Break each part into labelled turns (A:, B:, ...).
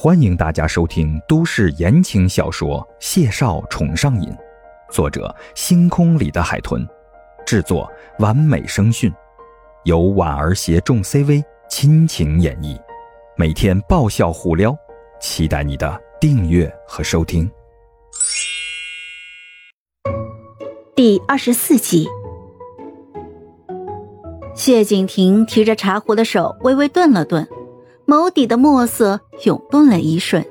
A: 欢迎大家收听都市言情小说《谢少宠上瘾》，作者：星空里的海豚，制作：完美声讯，由婉儿携众 CV 亲情演绎，每天爆笑互撩，期待你的订阅和收听。
B: 第二十四集，谢景亭提着茶壶的手微微顿了顿。眸底的墨色涌动了一瞬，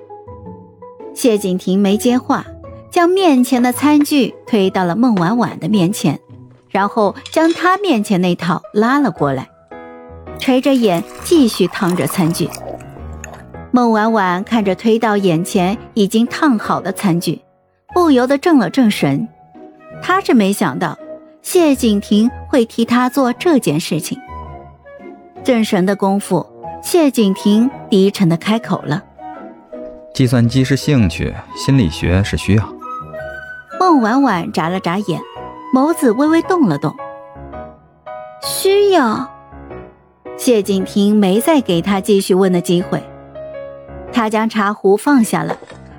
B: 谢景亭没接话，将面前的餐具推到了孟婉婉的面前，然后将她面前那套拉了过来，垂着眼继续烫着餐具。孟婉婉看着推到眼前已经烫好的餐具，不由得怔了怔神，她是没想到谢景亭会替她做这件事情。正神的功夫。谢景亭低沉的开口了：“
A: 计算机是兴趣，心理学是需要。”
B: 孟婉婉眨了眨眼，眸子微微动了动。需要？谢景亭没再给他继续问的机会，他将茶壶放下了，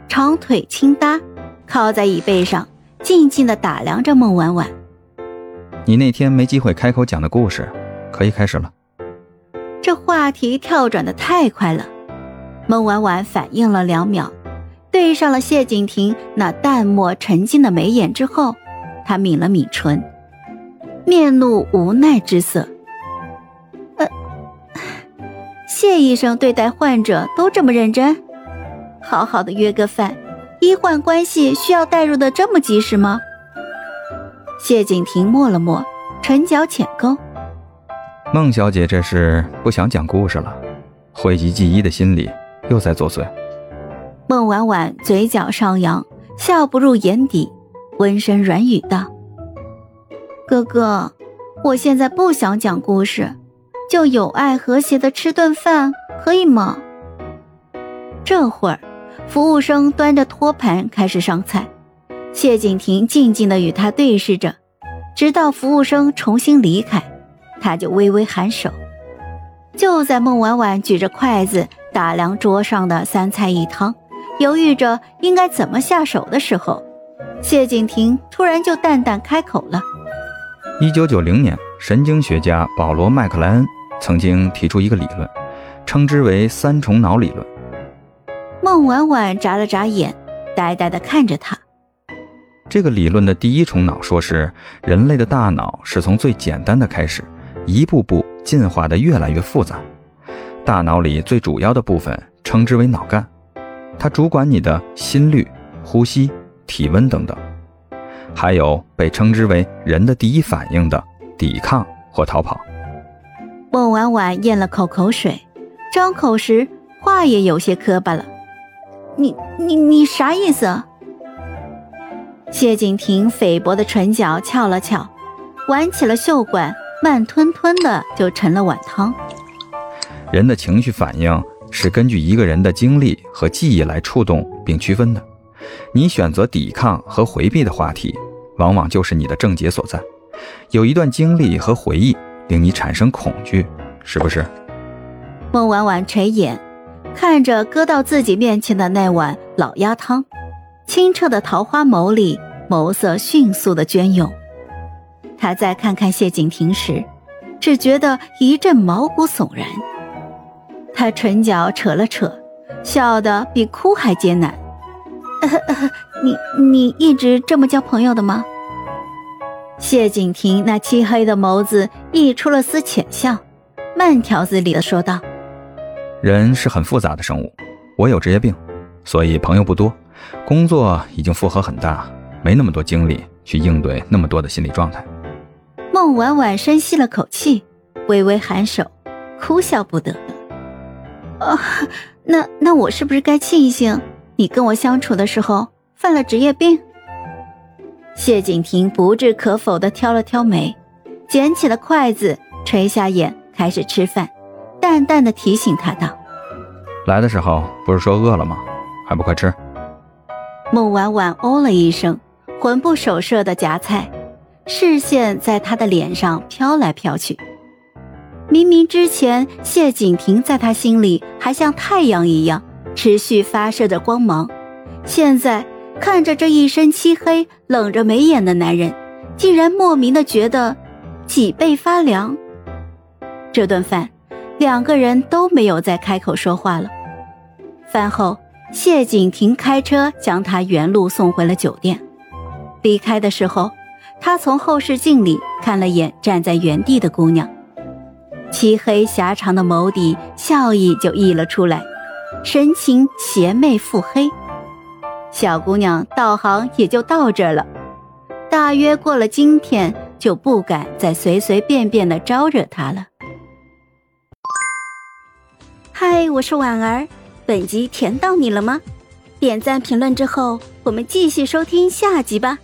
B: 长腿轻搭，靠在椅背上，静静的打量着孟婉婉。
A: 你那天没机会开口讲的故事，可以开始了。
B: 这话题跳转的太快了，孟婉婉反应了两秒，对上了谢景亭那淡漠沉静的眉眼之后，她抿了抿唇，面露无奈之色。呃，谢医生对待患者都这么认真？好好的约个饭，医患关系需要带入的这么及时吗？谢景亭默了默，唇角浅勾。
A: 孟小姐这是不想讲故事了，讳疾忌医的心理又在作祟。
B: 孟婉婉嘴角上扬，笑不入眼底，温声软语道：“哥哥，我现在不想讲故事，就有爱和谐的吃顿饭，可以吗？”这会儿，服务生端着托盘开始上菜，谢景亭静静的与他对视着，直到服务生重新离开。他就微微颔首，就在孟婉婉举着筷子打量桌上的三菜一汤，犹豫着应该怎么下手的时候，谢景亭突然就淡淡开口了：“
A: 一九九零年，神经学家保罗·麦克莱恩曾经提出一个理论，称之为三重脑理论。”
B: 孟婉婉眨了眨眼，呆呆地看着他。
A: 这个理论的第一重脑说是人类的大脑是从最简单的开始。一步步进化的越来越复杂，大脑里最主要的部分称之为脑干，它主管你的心率、呼吸、体温等等，还有被称之为人的第一反应的抵抗或逃跑。
B: 孟婉婉咽了口口水，张口时话也有些磕巴了。你你你啥意思？谢景亭菲薄的唇角翘了翘，挽起了袖管。慢吞吞的就盛了碗汤。
A: 人的情绪反应是根据一个人的经历和记忆来触动并区分的。你选择抵抗和回避的话题，往往就是你的症结所在。有一段经历和回忆令你产生恐惧，是不是？
B: 孟婉婉垂眼看着搁到自己面前的那碗老鸭汤，清澈的桃花眸里，眸色迅速的涓涌。他再看看谢景亭时，只觉得一阵毛骨悚然。他唇角扯了扯，笑得比哭还艰难。你你一直这么交朋友的吗？谢景亭那漆黑的眸子溢出了丝浅笑，慢条斯理的说道：“
A: 人是很复杂的生物，我有职业病，所以朋友不多。工作已经负荷很大，没那么多精力去应对那么多的心理状态。”
B: 孟婉婉深吸了口气，微微颔首，哭笑不得啊，那那我是不是该庆幸你跟我相处的时候犯了职业病？谢景亭不置可否的挑了挑眉，捡起了筷子，垂下眼开始吃饭，淡淡的提醒他道：“
A: 来的时候不是说饿了吗？还不快吃？”
B: 孟婉婉哦了一声，魂不守舍的夹菜。视线在他的脸上飘来飘去，明明之前谢景亭在他心里还像太阳一样持续发射着光芒。现在看着这一身漆黑、冷着眉眼的男人，竟然莫名的觉得脊背发凉。这顿饭，两个人都没有再开口说话了。饭后，谢景亭开车将他原路送回了酒店。离开的时候，他从后视镜里看了眼站在原地的姑娘，漆黑狭长的眸底笑意就溢了出来，神情邪魅腹黑。小姑娘道行也就到这了，大约过了今天就不敢再随随便便的招惹他了。嗨，我是婉儿，本集甜到你了吗？点赞评论之后，我们继续收听下集吧。